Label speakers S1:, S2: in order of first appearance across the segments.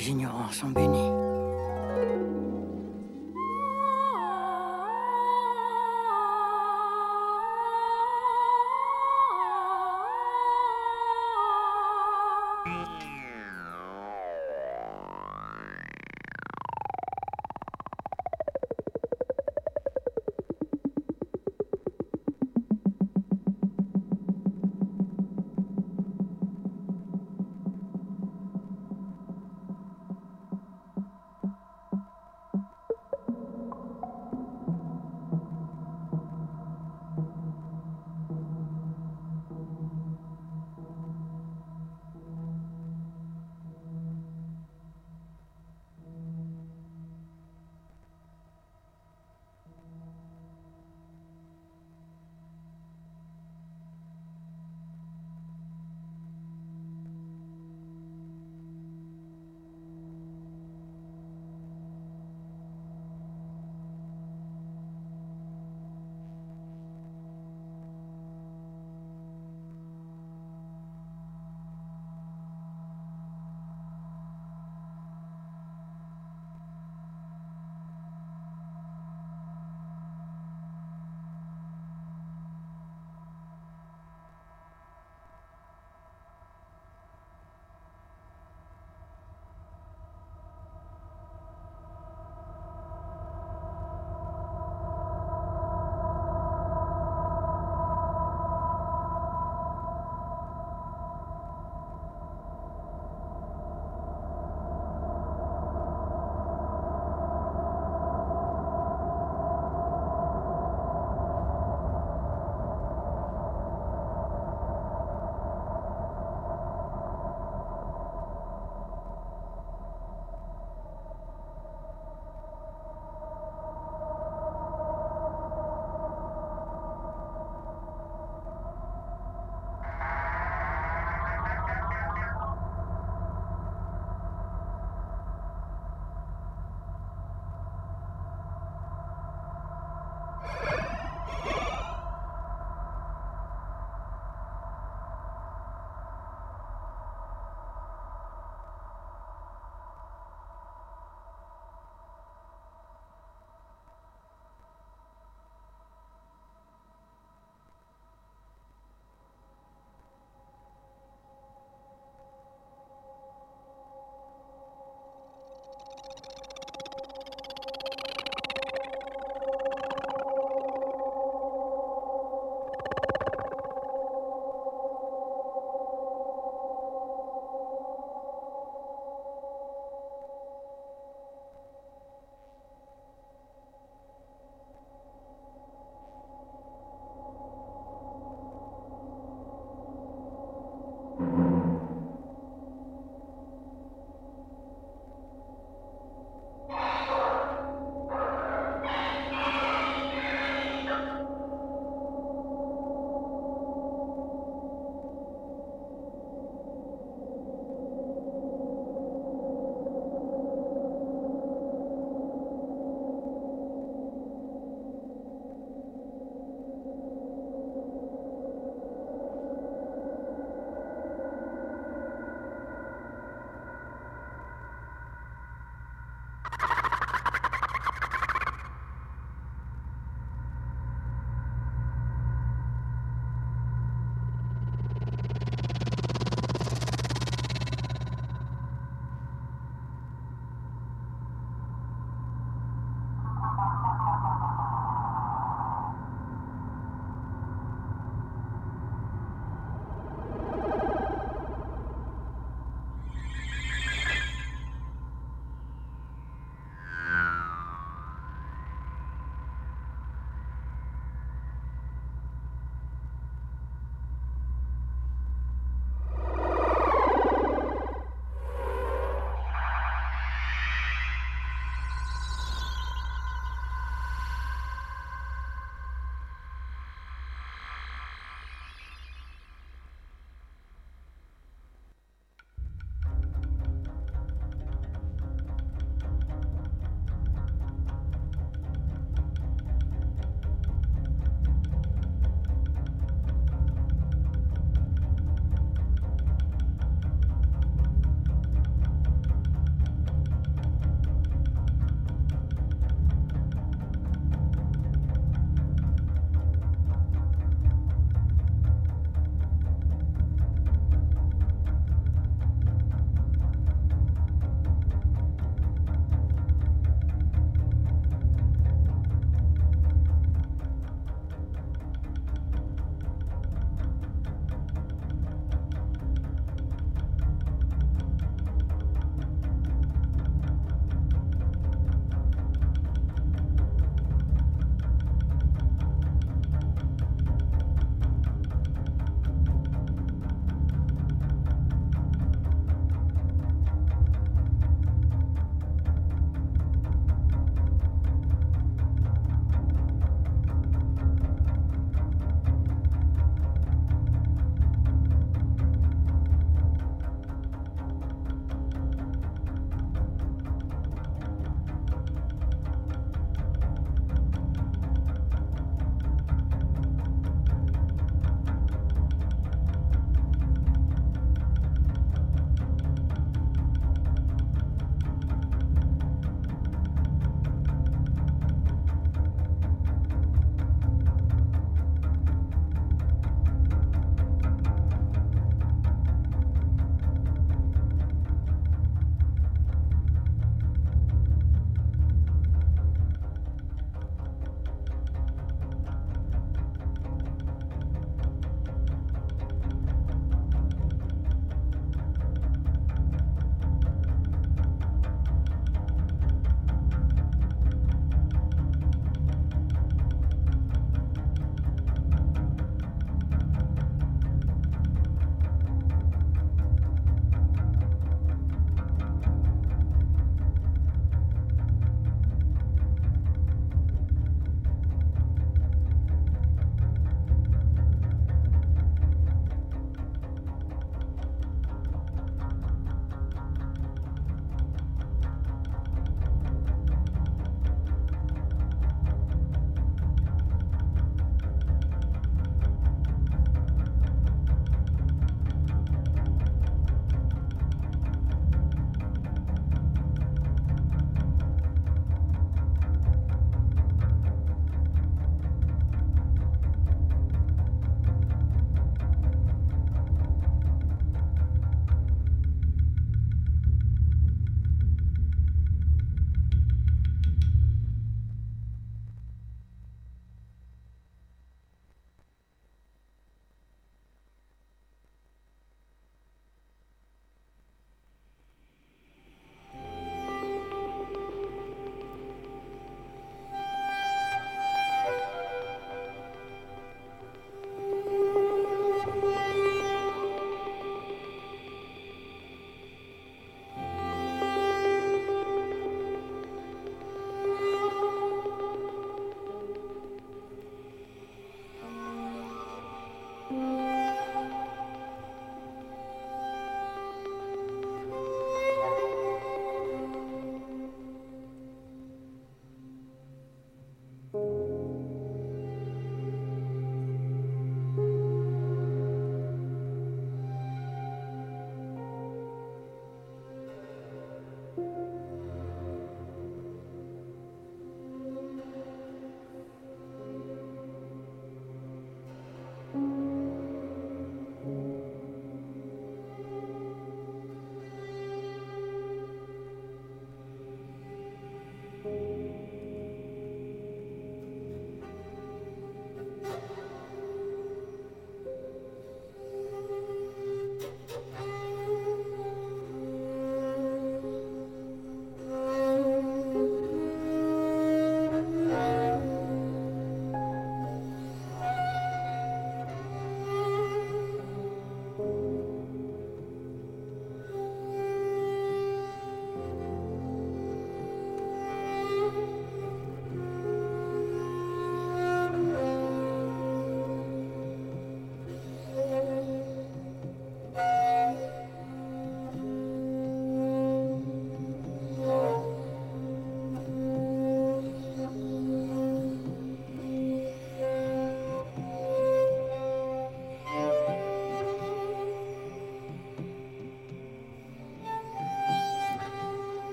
S1: plus ignorants sont bénis.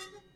S1: Thank you.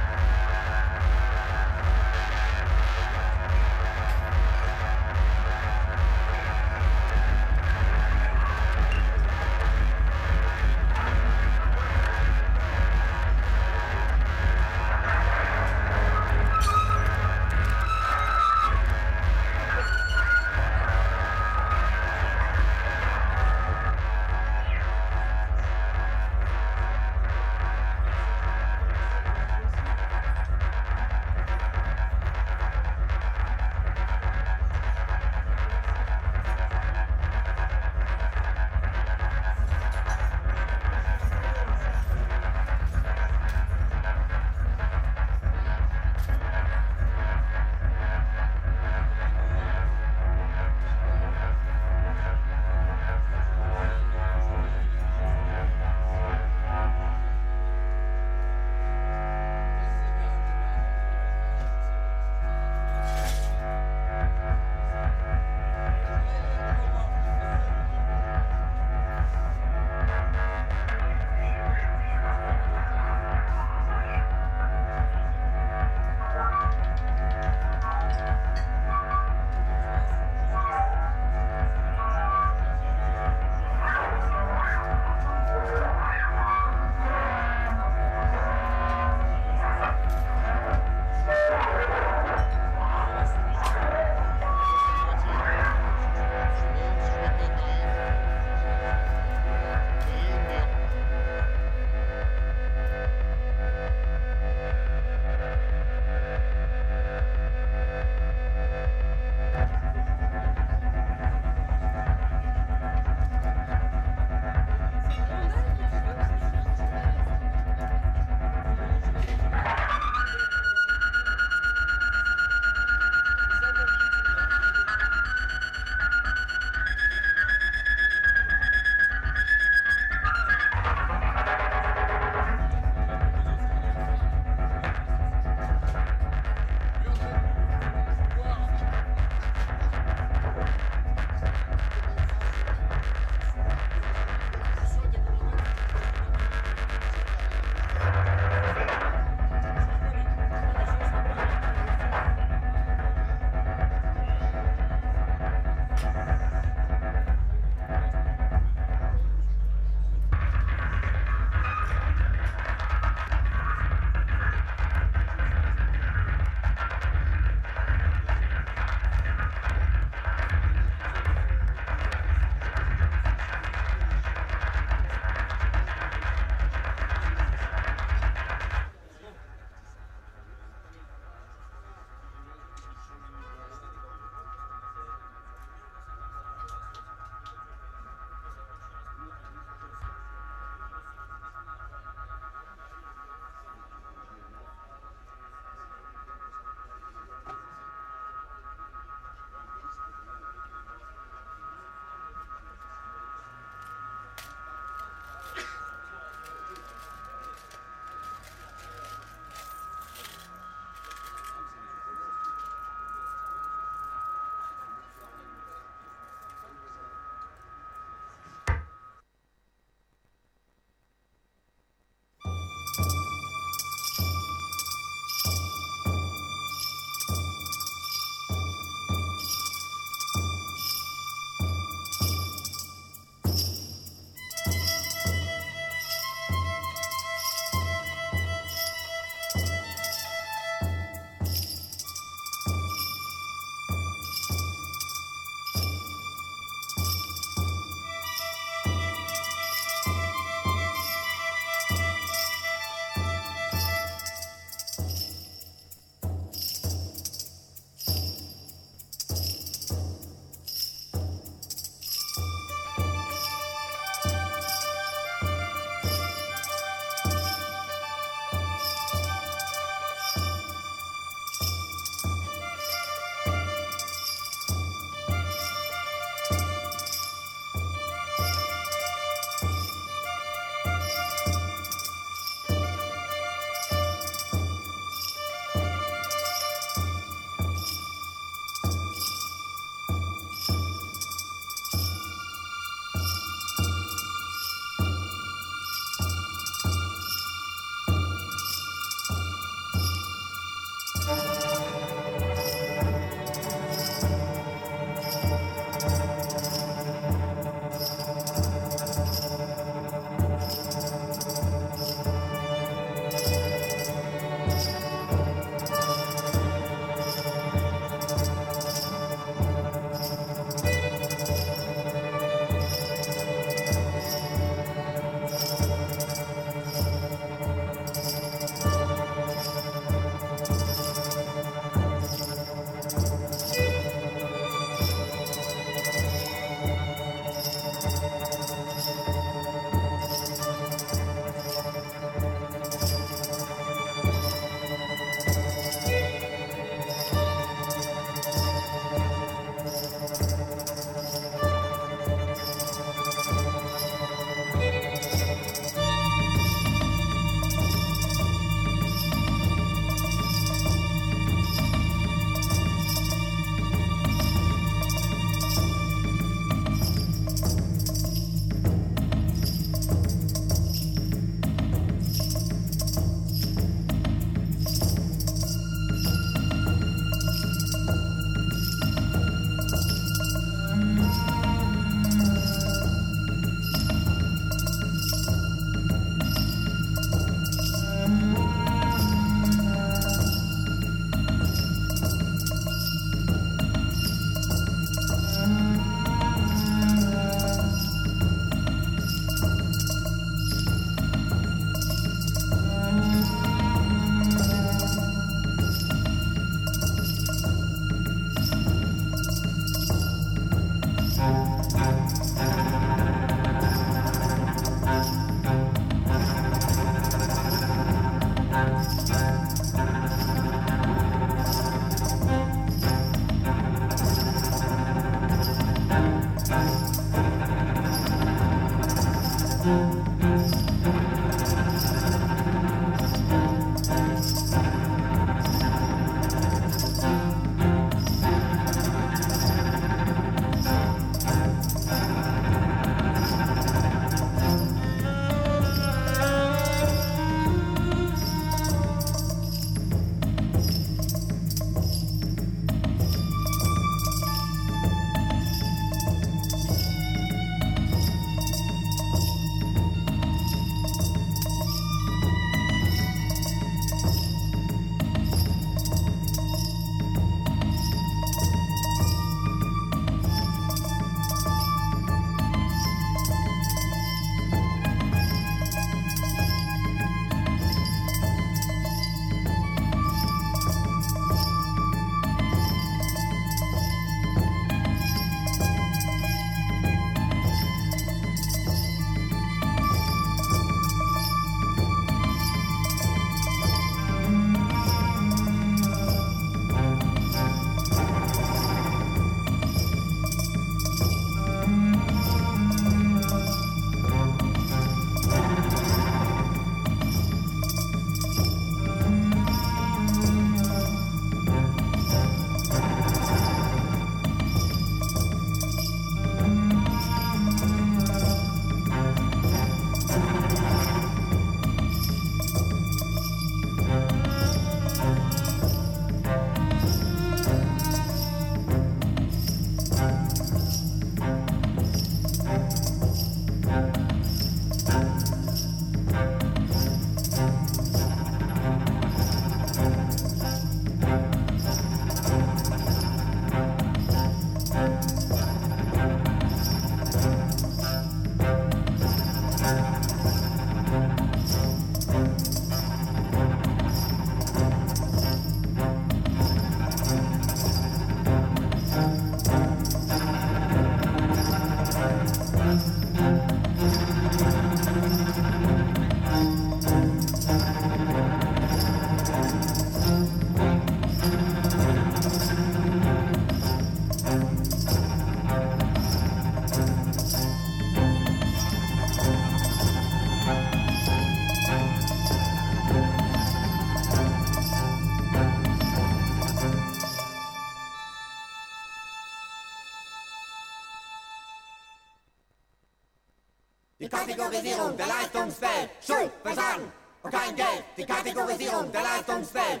S2: Kategorisierung der Leistungswelt. Schuld, Versagen und kein Geld. Die Kategorisierung der Leistungswelt.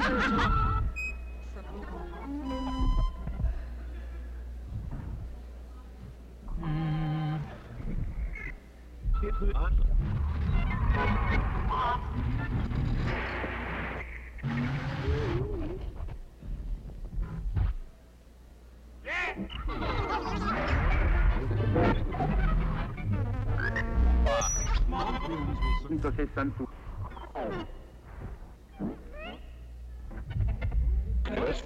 S3: 163. Let's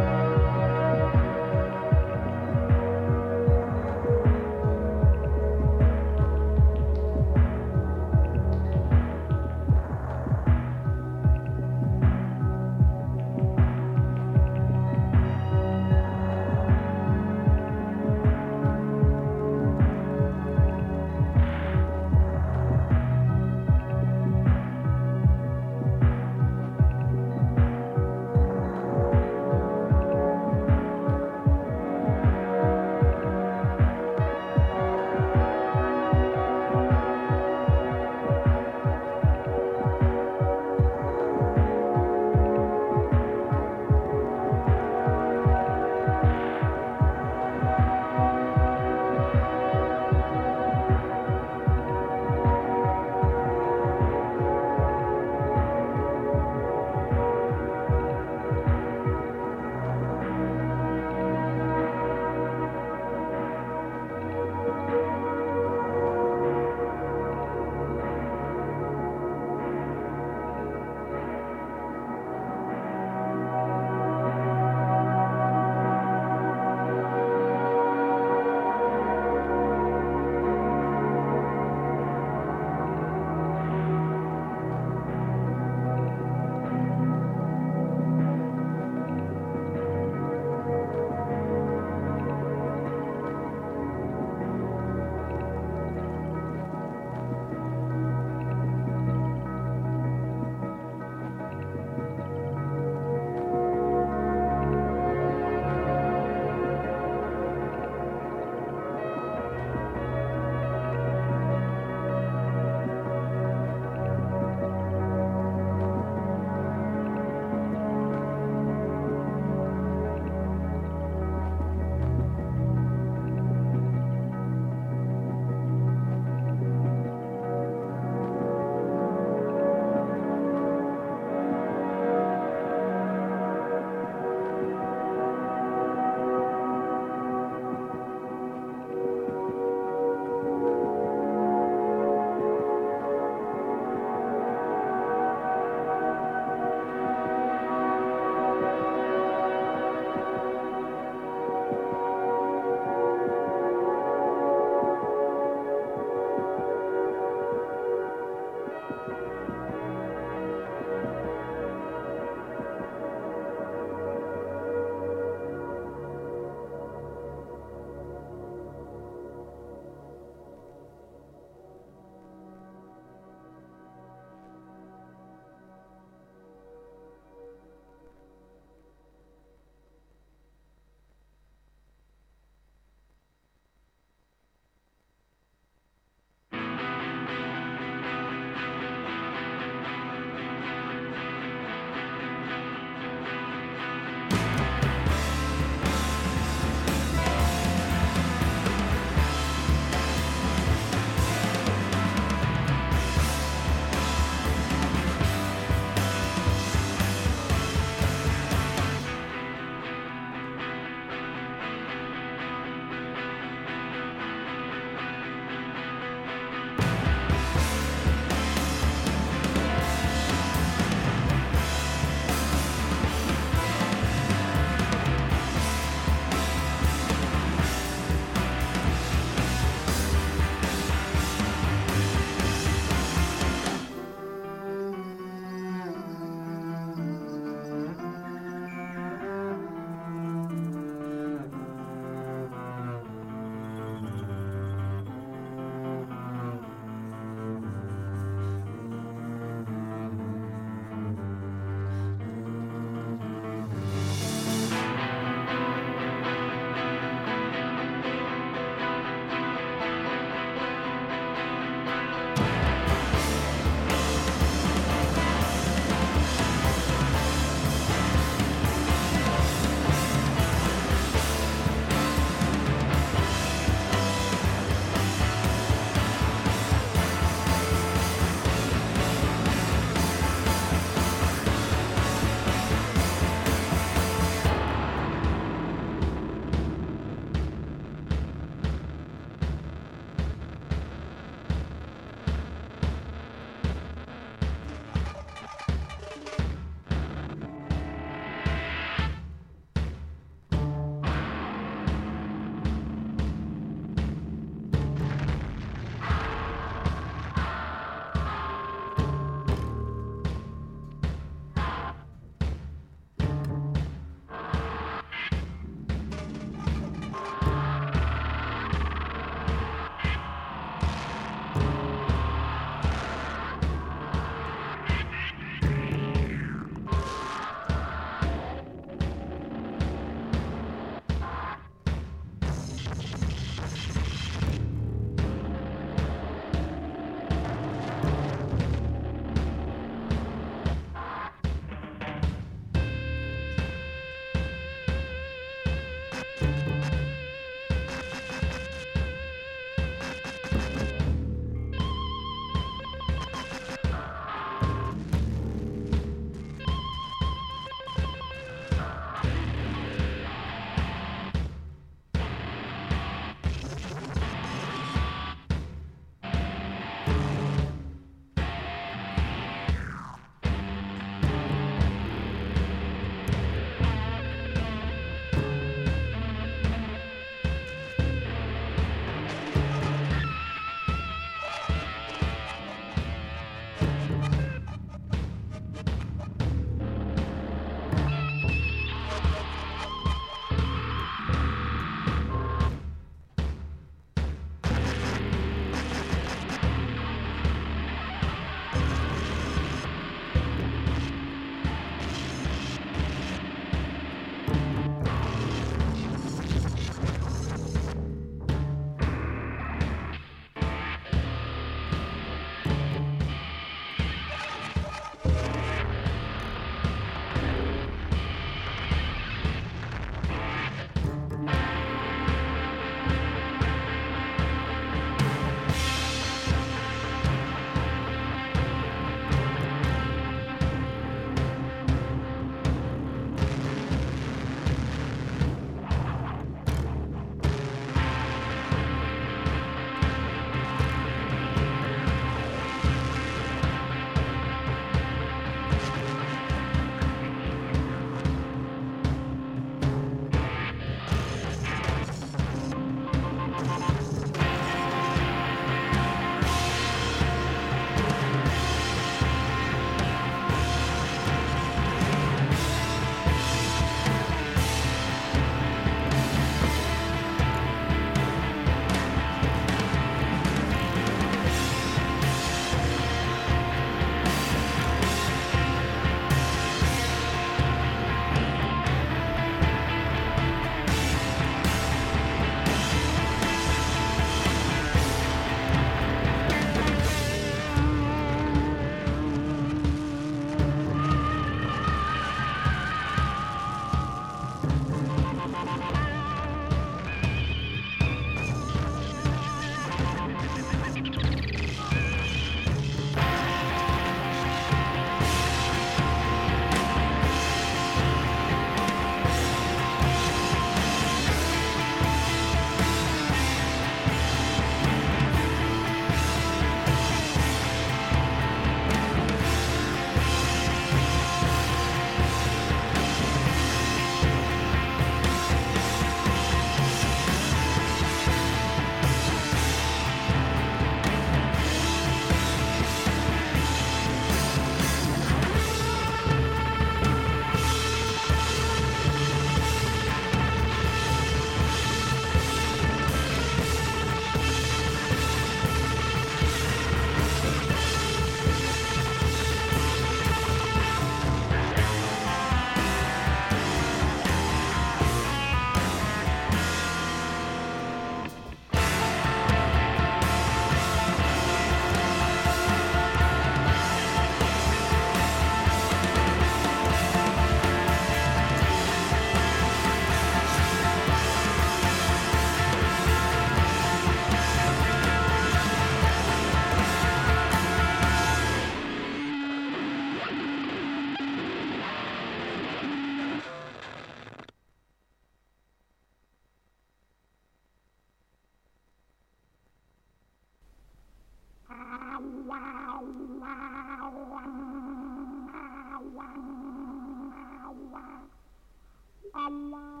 S4: Allah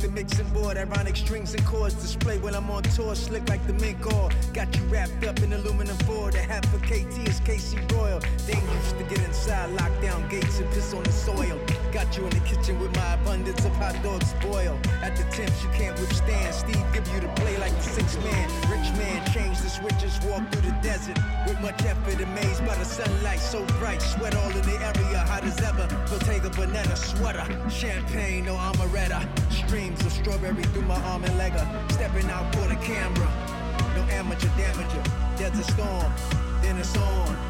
S4: like the mixing board. Ironic strings and chords display when I'm on tour. Slick like the mink All Got you wrapped up in aluminum foil. The half for KT is KC Royal. Dangerous to get inside, lock down gates and piss on the soil. Got you in the kitchen with my abundance of hot dogs boil At the temps you can't withstand. Steve give you the play like the six man. Rich man change the switches, walk through the desert. With much effort, amazed by the sunlight so bright. Sweat all in the area, hot as ever. Bottega banana sweater. Champagne, no amaretta. Streams of strawberry through my arm and legger. Stepping out for the camera. No amateur damager. There's a storm, then it's on.